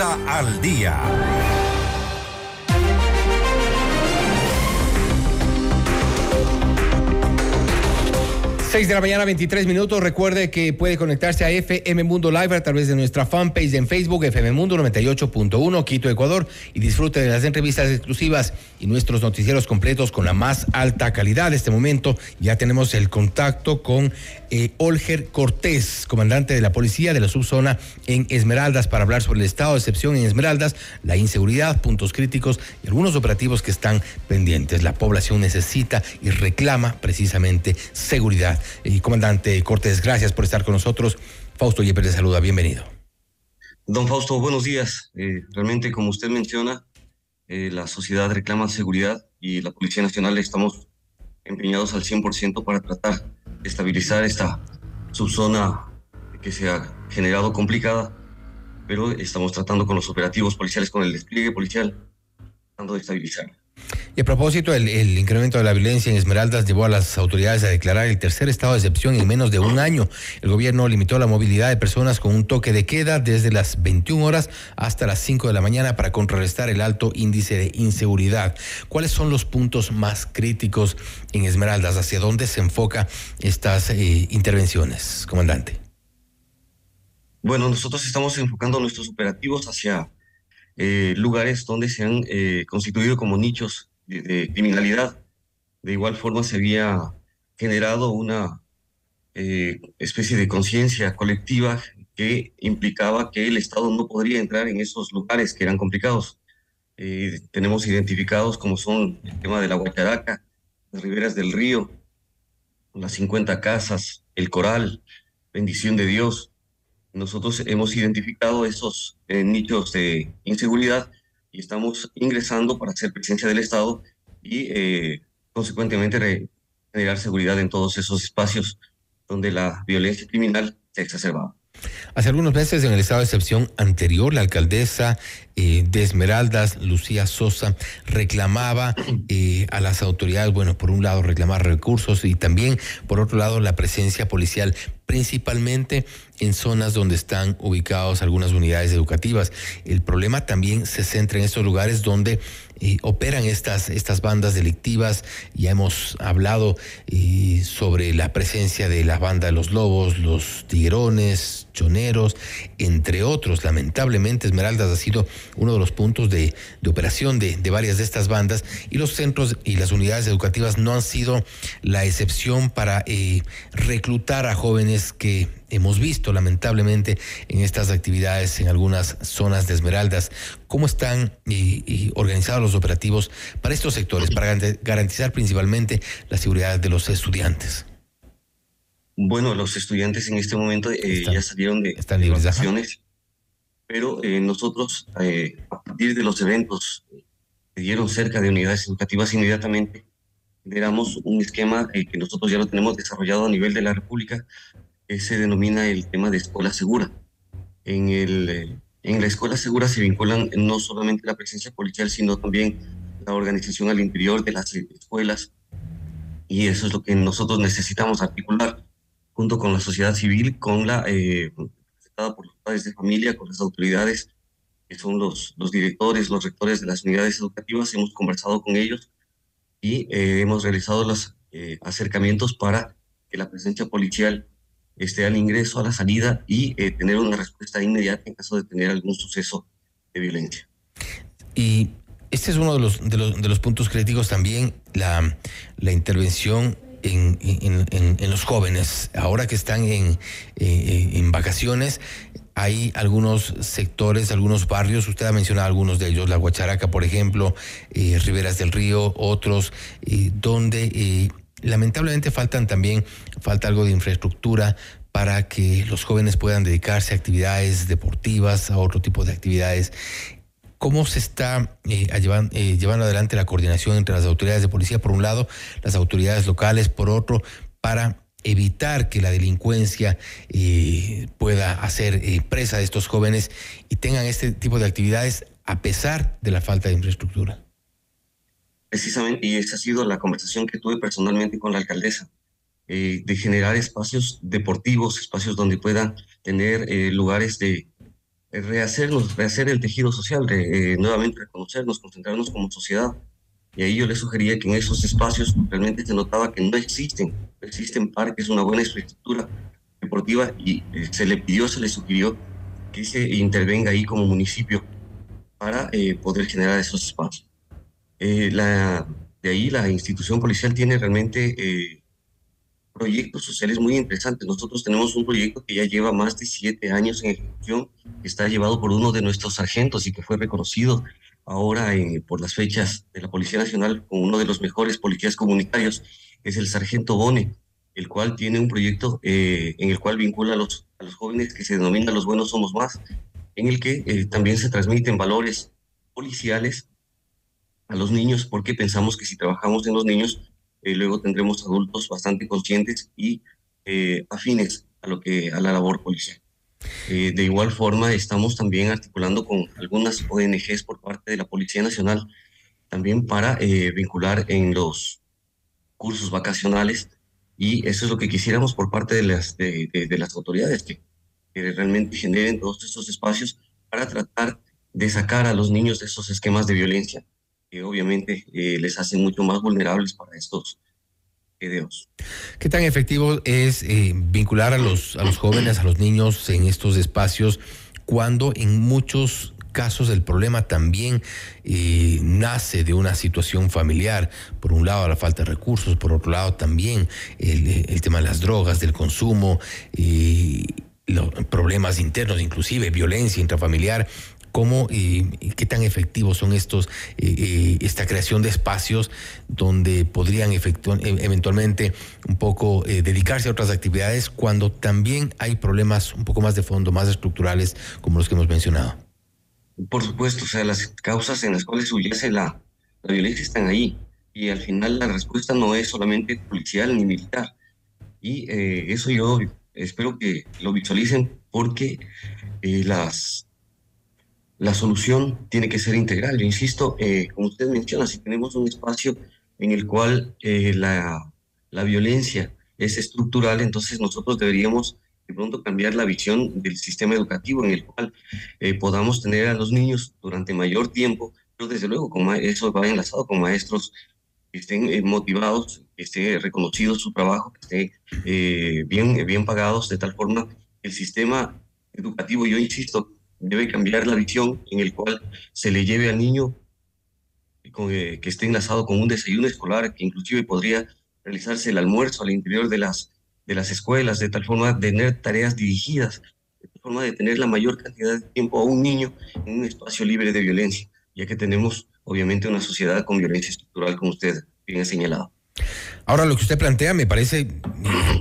Al día. 6 de la mañana, 23 minutos. Recuerde que puede conectarse a FM Mundo Live a través de nuestra fanpage en Facebook, FM Mundo 98.1, Quito, Ecuador, y disfrute de las entrevistas exclusivas y nuestros noticieros completos con la más alta calidad. En este momento ya tenemos el contacto con eh, Olger Cortés, comandante de la policía de la subzona en Esmeraldas, para hablar sobre el estado de excepción en Esmeraldas, la inseguridad, puntos críticos y algunos operativos que están pendientes. La población necesita y reclama precisamente seguridad y comandante Cortés, gracias por estar con nosotros. Fausto Yepes le saluda, bienvenido. Don Fausto, buenos días. Eh, realmente, como usted menciona, eh, la sociedad reclama seguridad y la Policía Nacional estamos empeñados al 100% para tratar de estabilizar esta subzona que se ha generado complicada, pero estamos tratando con los operativos policiales, con el despliegue policial, tratando de estabilizarla. Y a propósito, el, incremento de la violencia en Esmeraldas llevó a las autoridades a declarar el tercer estado de excepción en menos de un año. El gobierno limitó la movilidad de personas con un toque de queda desde las 21 horas hasta las 5 de la mañana para contrarrestar el alto índice de inseguridad. ¿Cuáles son los puntos más críticos en Esmeraldas? ¿Hacia dónde se enfoca estas eh, intervenciones, comandante? Bueno, nosotros estamos enfocando nuestros operativos hacia eh, lugares donde se han eh, constituido como nichos de, criminalidad. De igual forma se había generado una eh, especie de conciencia colectiva que implicaba que el Estado no podría entrar en esos lugares que eran complicados. tenemos identificados como son el tema de la Guacharaca, las riberas del río, las 50 casas, el coral, bendición de Dios, nosotros hemos identificado esos eh, nichos de inseguridad y estamos ingresando para hacer presencia del Estado y eh, consecuentemente generar seguridad en todos esos espacios donde la violencia criminal se exacerbaba. Hace algunos meses, en el estado de excepción anterior, la alcaldesa eh, de Esmeraldas, Lucía Sosa, reclamaba eh, a las autoridades, bueno, por un lado reclamar recursos y también, por otro lado, la presencia policial, principalmente en zonas donde están ubicadas algunas unidades educativas. El problema también se centra en estos lugares donde operan estas, estas bandas delictivas. Ya hemos hablado sobre la presencia de la banda de los lobos, los tiguerones, choneros, entre otros. Lamentablemente, Esmeraldas ha sido uno de los puntos de, operación de, de, varias de estas bandas y los centros y las unidades educativas no han sido la excepción para eh, reclutar a jóvenes que hemos visto lamentablemente en estas actividades en algunas zonas de Esmeraldas. ¿Cómo están organizados los operativos para estos sectores, para garantizar principalmente la seguridad de los estudiantes? Bueno, los estudiantes en este momento eh, ya salieron de, están vacaciones, pero eh, nosotros eh, a partir de los eventos que dieron cerca de unidades educativas inmediatamente generamos un esquema que nosotros ya lo tenemos desarrollado a nivel de la República se denomina el tema de escuela segura. En, el, eh, en la escuela segura se vinculan no solamente la presencia policial, sino también la organización al interior de las escuelas. Y eso es lo que nosotros necesitamos articular junto con la sociedad civil, con la eh, por los padres de familia, con las autoridades que son los, los directores, los rectores de las unidades educativas. Hemos conversado con ellos y eh, hemos realizado los eh, acercamientos para que la presencia policial este, al ingreso, a la salida y eh, tener una respuesta inmediata en caso de tener algún suceso de violencia. Y este es uno de los, de los, de los puntos críticos también, la, la intervención en, en, los jóvenes. Ahora que están en, en, vacaciones, hay algunos sectores, algunos barrios, usted ha mencionado algunos de ellos, la Guacharaca, por ejemplo, eh, Riberas del Río, otros, eh, donde lamentablemente faltan también, falta algo de infraestructura para que los jóvenes puedan dedicarse a actividades deportivas, a otro tipo de actividades. ¿Cómo se está eh, eh, llevando adelante la coordinación entre las autoridades de policía, por un lado, las autoridades locales, por otro, para evitar que la delincuencia eh, pueda hacer presa de estos jóvenes y tengan este tipo de actividades a pesar de la falta de infraestructura? Precisamente, y esa ha sido la conversación que tuve personalmente con la alcaldesa, eh, de generar espacios deportivos, espacios donde puedan tener eh, lugares de, rehacernos, rehacer el tejido social, de, nuevamente reconocernos, concentrarnos como sociedad. Y ahí yo le sugería que en esos espacios realmente se notaba que no existen, existen parques, una buena infraestructura deportiva y se le pidió, se le sugirió que se intervenga ahí como municipio para poder generar esos espacios. La, de ahí la institución policial tiene realmente eh, proyectos sociales muy interesantes. Nosotros tenemos un proyecto que ya lleva más de siete años en ejecución, que está llevado por uno de nuestros sargentos y que fue reconocido ahora por las fechas de la Policía Nacional como uno de los mejores policías comunitarios, es el sargento Bone, el cual tiene un proyecto eh, en el cual vincula a los, jóvenes que se denomina Los Buenos Somos Más, en el que eh, también se transmiten valores policiales a los niños porque pensamos que si trabajamos en los niños, eh, luego tendremos adultos bastante conscientes y eh, afines a, lo que, a la labor policial. Eh, de igual forma, estamos también articulando con algunas ONGs por parte de la Policía Nacional, también para vincular en los cursos vacacionales y eso es lo que quisiéramos por parte de las, de, las autoridades, que, que realmente generen todos estos espacios para tratar de sacar a los niños de esos esquemas de violencia que obviamente eh, les hace mucho más vulnerables para estos videos. ¿Qué tan efectivo es eh, vincular a los, a los jóvenes, a los niños en estos espacios cuando en muchos casos el problema también eh, nace de una situación familiar. Por un lado la falta de recursos, por otro lado también el, tema de las drogas, del consumo, los problemas internos, inclusive violencia intrafamiliar cómo y, qué tan efectivos son estos, eh, eh, esta creación de espacios donde podrían e, eventualmente un poco eh, dedicarse a otras actividades cuando también hay problemas un poco más de fondo, más estructurales como los que hemos mencionado. Por supuesto, o sea, las causas en las cuales subyace la, la violencia están ahí y al final la respuesta no es solamente policial ni militar. Y eso yo espero que lo visualicen porque las la solución tiene que ser integral. Yo insisto, eh, como usted menciona, si tenemos un espacio en el cual eh, la, la, violencia es estructural, entonces nosotros deberíamos de pronto cambiar la visión del sistema educativo en el cual eh, podamos tener a los niños durante mayor tiempo, pero desde luego como eso va enlazado con maestros que estén motivados, que esté reconocido su trabajo, que esté bien, bien pagados, de tal forma el sistema educativo, yo insisto, debe cambiar la visión en el cual se le lleve al niño eh, que esté enlazado con un desayuno escolar, que inclusive podría realizarse el almuerzo al interior de las, de las escuelas, de tal forma de tener tareas dirigidas, de tal forma de tener la mayor cantidad de tiempo a un niño en un espacio libre de violencia, ya que tenemos obviamente una sociedad con violencia estructural, como usted bien ha señalado. Ahora, lo que usted plantea me parece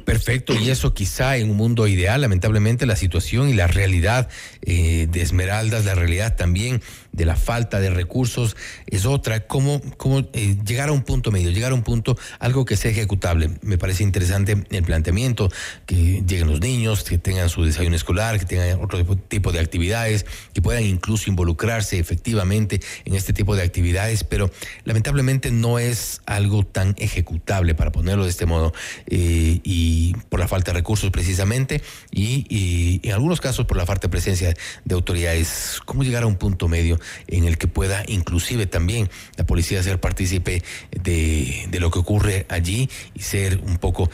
perfecto y eso quizá en un mundo ideal, lamentablemente la situación y la realidad eh, de Esmeraldas, la realidad también de la falta de recursos es otra. ¿Cómo, cómo eh, llegar a un punto medio, llegar a un punto, algo que sea ejecutable? Me parece interesante el planteamiento, que lleguen los niños, que tengan su desayuno escolar, que tengan otro tipo de actividades, que puedan incluso involucrarse efectivamente en este tipo de actividades, pero lamentablemente no es algo tan ejecutable, para ponerlo de este modo, eh, y por la falta de recursos precisamente, y, y en algunos casos por la falta de presencia de autoridades. ¿Cómo llegar a un punto medio? En el que pueda inclusive también la policía ser partícipe de, de lo que ocurre allí y ser un poco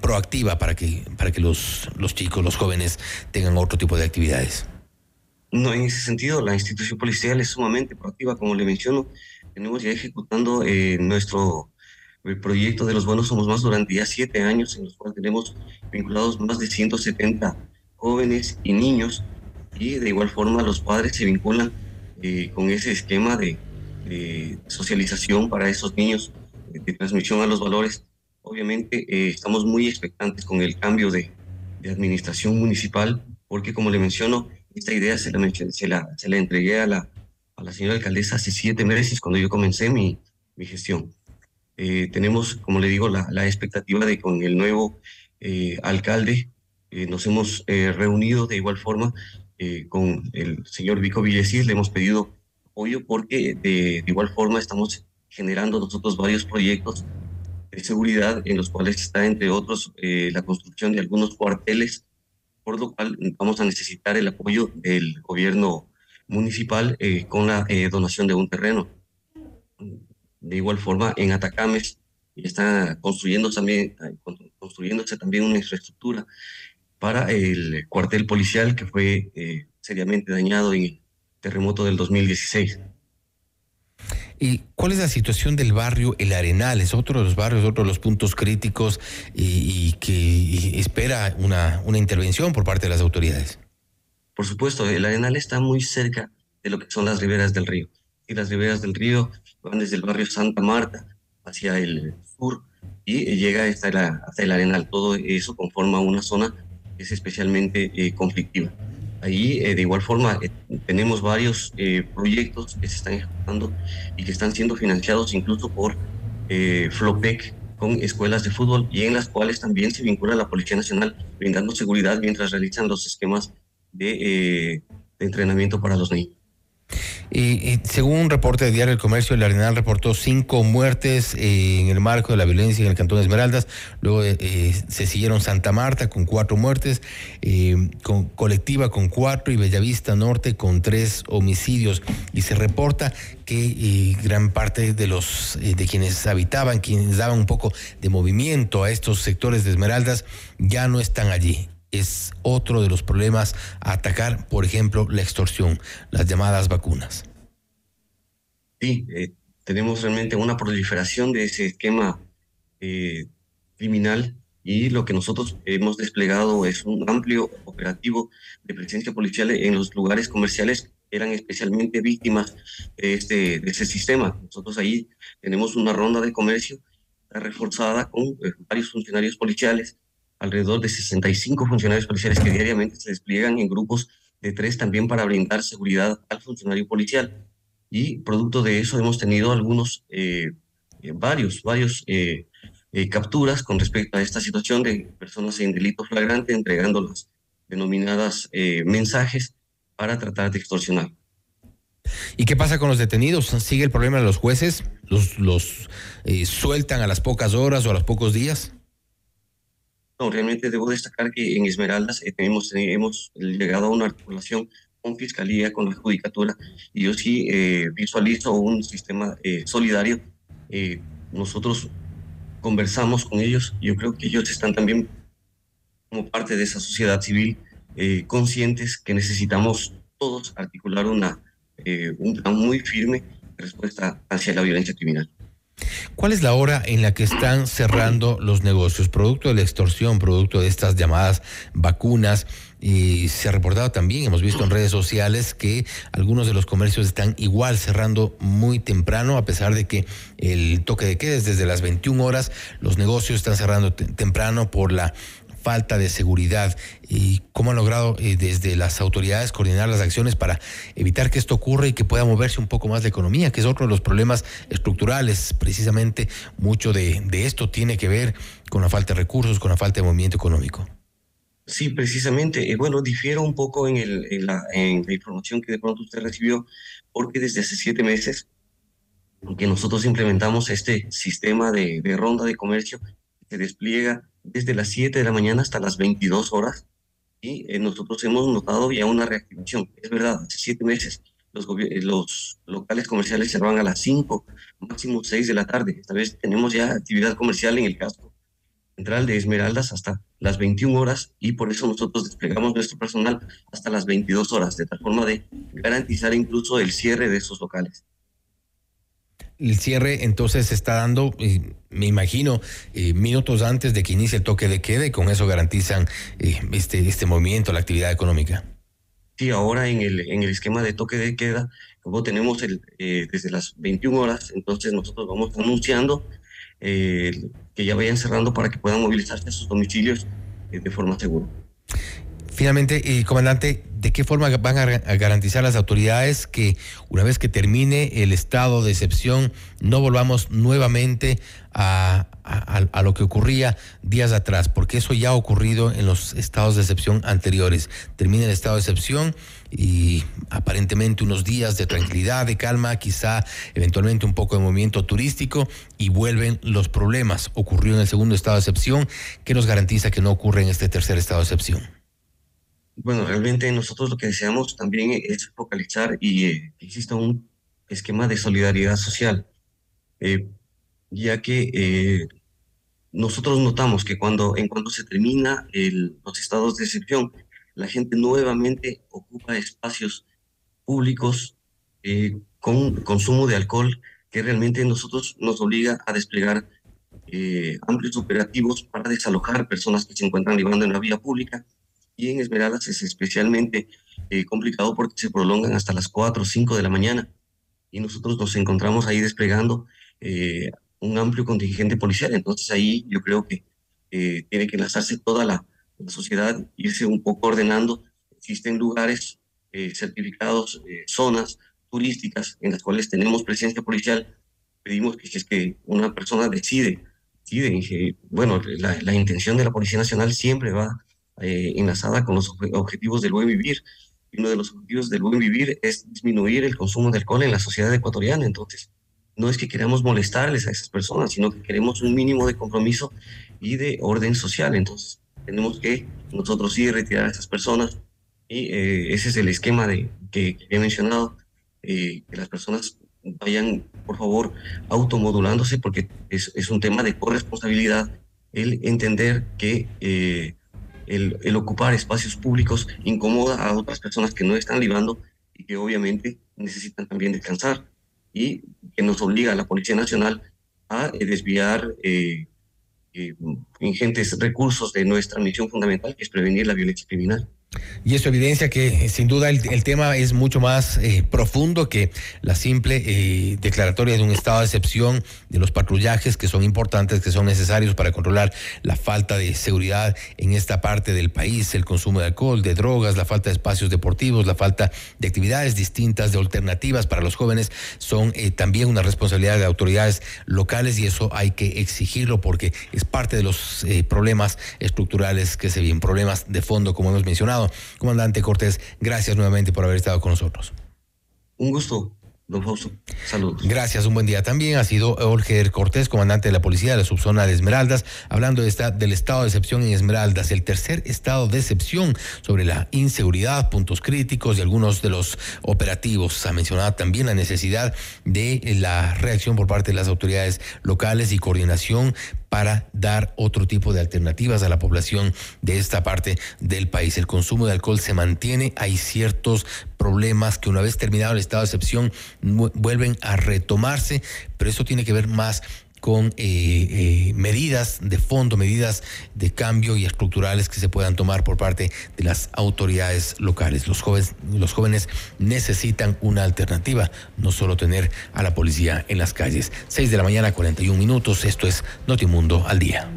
proactiva para que, para que los, los chicos, los jóvenes tengan otro tipo de actividades. No, en ese sentido, la institución policial es sumamente proactiva, como le menciono. Tenemos ya ejecutando eh, nuestro proyecto de los buenos somos más durante ya siete años, en los cuales tenemos vinculados más de 170 jóvenes y niños, y de igual forma los padres se vinculan eh, con ese esquema de, socialización para esos niños, de, transmisión a los valores. Obviamente eh, estamos muy expectantes con el cambio de, administración municipal, porque como le menciono, esta idea se la, se la, se la entregué a la, a la señora alcaldesa hace siete meses cuando yo comencé mi, mi gestión. Eh, tenemos, como le digo, la, la, expectativa de con el nuevo alcalde nos hemos reunido de igual forma eh, con el señor Vico Villecís le hemos pedido apoyo porque de, igual forma estamos generando nosotros varios proyectos de seguridad en los cuales está, entre otros, eh, la construcción de algunos cuarteles por lo cual vamos a necesitar el apoyo del gobierno municipal eh, con la eh, donación de un terreno. De igual forma, en Atacames está construyéndose también, construyéndose también una infraestructura para el cuartel policial que fue eh, seriamente dañado en el terremoto del 2016. ¿Y cuál es la situación del barrio El Arenal? Es otro de los barrios, otro de los puntos críticos y, que espera una, una intervención por parte de las autoridades. Por supuesto, el Arenal está muy cerca de lo que son las riberas del río. Y las riberas del río van desde el barrio Santa Marta hacia el sur y llega hasta, hasta el Arenal. Todo eso conforma una zona es especialmente eh, conflictiva. Ahí, eh, de igual forma, eh, tenemos varios proyectos que se están ejecutando y que están siendo financiados incluso por Flopec con escuelas de fútbol y en las cuales también se vincula la Policía Nacional brindando seguridad mientras realizan los esquemas de, de entrenamiento para los niños. Y, según un reporte de Diario del Comercio, el Arenal reportó cinco muertes eh, en el marco de la violencia en el Cantón de Esmeraldas. Luego eh, se siguieron Santa Marta con cuatro muertes, eh, Colectiva con cuatro y Bellavista Norte con tres homicidios. Y se reporta que gran parte de los de quienes habitaban, quienes daban un poco de movimiento a estos sectores de Esmeraldas, ya no están allí es otro de los problemas a atacar, por ejemplo, la extorsión, las llamadas vacunas. Sí, eh, tenemos realmente una proliferación de ese esquema eh, criminal y lo que nosotros hemos desplegado es un amplio operativo de presencia policial en los lugares comerciales que eran especialmente víctimas de, este, de ese sistema. Nosotros ahí tenemos una ronda de comercio reforzada con eh, varios funcionarios policiales alrededor de 65 funcionarios policiales que diariamente se despliegan en grupos de tres también para brindar seguridad al funcionario policial. Y producto de eso hemos tenido algunos, eh, eh, varios, varios eh, capturas con respecto a esta situación de personas en delito flagrante entregando las denominadas mensajes para tratar de extorsionar. ¿Y qué pasa con los detenidos? ¿Sigue el problema de los jueces? ¿Los, los sueltan a las pocas horas o a los pocos días? No, realmente debo destacar que en Esmeraldas eh, eh, hemos llegado a una articulación con Fiscalía, con la Judicatura, y yo sí eh, visualizo un sistema solidario. nosotros conversamos con ellos, yo creo que ellos están también como parte de esa sociedad civil conscientes que necesitamos todos articular una, un plan muy firme de respuesta hacia la violencia criminal. ¿Cuál es la hora en la que están cerrando los negocios? Producto de la extorsión, producto de estas llamadas vacunas. Y se ha reportado también, hemos visto en redes sociales que algunos de los comercios están igual cerrando muy temprano, a pesar de que el toque de queda es desde las 21 horas, los negocios están cerrando temprano por la falta de seguridad y cómo han logrado eh, desde las autoridades coordinar las acciones para evitar que esto ocurra y que pueda moverse un poco más la economía, que es otro de los problemas estructurales. Precisamente mucho de, esto tiene que ver con la falta de recursos, con la falta de movimiento económico. Sí, precisamente. Eh, bueno, difiero un poco en, la, información que de pronto usted recibió, porque desde hace siete meses que nosotros implementamos este sistema de, de ronda de comercio que despliega desde las 7 de la mañana hasta las 22 horas y eh, nosotros hemos notado ya una reactivación. Es verdad, hace siete meses los, eh, los locales comerciales cerraban a las 5, máximo 6 de la tarde. Esta vez tenemos ya actividad comercial en el casco central de Esmeraldas hasta las 21 horas y por eso nosotros desplegamos nuestro personal hasta las 22 horas, de tal forma de garantizar incluso el cierre de esos locales. El cierre entonces se está dando, me imagino, eh, minutos antes de que inicie el toque de queda y con eso garantizan eh, este, este movimiento, la actividad económica. Sí, ahora en el, en el esquema de toque de queda, como tenemos el, eh, desde las 21 horas, entonces nosotros vamos anunciando que ya vayan cerrando para que puedan movilizarse a sus domicilios de forma segura. Finalmente, comandante, ¿de qué forma van a garantizar las autoridades que una vez que termine el estado de excepción no volvamos nuevamente a, lo que ocurría días atrás? Porque eso ya ha ocurrido en los estados de excepción anteriores. Termina el estado de excepción y aparentemente unos días de tranquilidad, de calma, quizá eventualmente un poco de movimiento turístico y vuelven los problemas. Ocurrió en el segundo estado de excepción. ¿Qué nos garantiza que no ocurre en este tercer estado de excepción? Bueno, realmente nosotros lo que deseamos también es focalizar y eh, que exista un esquema de solidaridad social, eh, ya que eh, nosotros notamos que cuando en cuanto se termina los estados de excepción, la gente nuevamente ocupa espacios públicos con consumo de alcohol que realmente nosotros nos obliga a desplegar amplios operativos para desalojar personas que se encuentran viviendo en la vía pública y en Esmeraldas es especialmente eh, complicado porque se prolongan hasta las 4 o 5 de la mañana y nosotros nos encontramos ahí desplegando eh, un amplio contingente policial. Entonces ahí yo creo que eh, tiene que lanzarse toda la, la, sociedad, irse un poco ordenando. Existen lugares certificados, zonas turísticas en las cuales tenemos presencia policial. Pedimos que si es que una persona decide, decide bueno, la, la intención de la Policía Nacional siempre va eh, enlazada con los objetivos del buen vivir. Uno de los objetivos del buen vivir es disminuir el consumo de alcohol en la sociedad ecuatoriana. Entonces, no es que queramos molestarles a esas personas, sino que queremos un mínimo de compromiso y de orden social. Entonces, tenemos que nosotros sí retirar a esas personas y eh, ese es el esquema de, que, he mencionado, eh, que las personas vayan, por favor, automodulándose porque es, es un tema de corresponsabilidad el entender que el, ocupar espacios públicos incomoda a otras personas que no están libando y que obviamente necesitan también descansar y que nos obliga a la Policía Nacional a eh, desviar eh, eh, ingentes recursos de nuestra misión fundamental, que es prevenir la violencia criminal. Y eso evidencia que sin duda el, tema es mucho más eh, profundo que la simple eh, declaratoria de un estado de excepción de los patrullajes que son importantes, que son necesarios para controlar la falta de seguridad en esta parte del país, el consumo de alcohol, de drogas, la falta de espacios deportivos, la falta de actividades distintas, de alternativas para los jóvenes, son eh, también una responsabilidad de autoridades locales y eso hay que exigirlo porque es parte de los problemas estructurales que se vienen, problemas de fondo como hemos mencionado Comandante Cortés, gracias nuevamente por haber estado con nosotros. Un gusto. Don Fausto, saludos. Gracias, un buen día. También ha sido Olger Cortés, comandante de la policía de la subzona de Esmeraldas, hablando de esta, del estado de excepción en Esmeraldas, el tercer estado de excepción sobre la inseguridad, puntos críticos y algunos de los operativos. Ha mencionado también la necesidad de la reacción por parte de las autoridades locales y coordinación para dar otro tipo de alternativas a la población de esta parte del país. El consumo de alcohol se mantiene, hay ciertos problemas que una vez terminado el estado de excepción vuelven a retomarse, pero eso tiene que ver más con eh, eh, medidas de fondo, medidas de cambio y estructurales que se puedan tomar por parte de las autoridades locales. Los jóvenes, los jóvenes necesitan una alternativa, no solo tener a la policía en las calles. 6 de la mañana, 41 minutos. Esto es Notimundo al día.